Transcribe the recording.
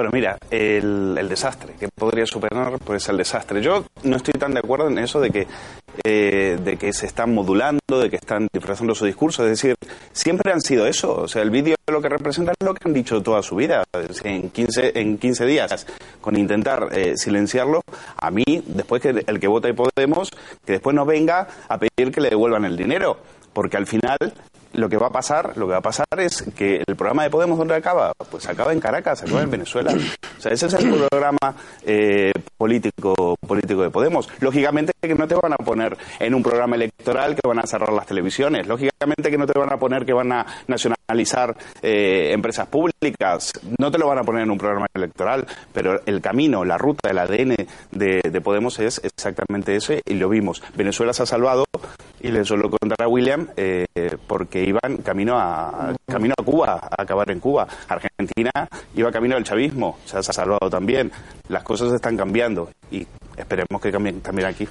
Bueno, mira, el, desastre, que podría superar pues el desastre. Yo no estoy tan de acuerdo en eso de que, eh, de que se están modulando, de que están disfrazando su discurso. Es decir, siempre han sido eso. O sea, el vídeo lo que representa es lo que han dicho toda su vida. En 15, en 15 días, con intentar eh, silenciarlo, a mí, después que el que vota y Podemos, que después no venga a pedir que le devuelvan el dinero. Porque al final lo que va a pasar, lo que va a pasar es que el programa de Podemos dónde acaba, pues acaba en Caracas, acaba en Venezuela. O sea, ese es el programa eh, político político de Podemos. Lógicamente que no te van a poner en un programa electoral que van a cerrar las televisiones. Lógicamente que no te van a poner que van a nacionalizar eh, empresas públicas. No te lo van a poner en un programa electoral. Pero el camino, la ruta, el ADN de, de Podemos es exactamente ese y lo vimos. Venezuela se ha salvado y le suelo contar a William eh, porque iban camino a camino a Cuba, a acabar en Cuba. Argentina iba camino al chavismo, se ha salvado también. Las cosas están cambiando y esperemos que cambien también aquí.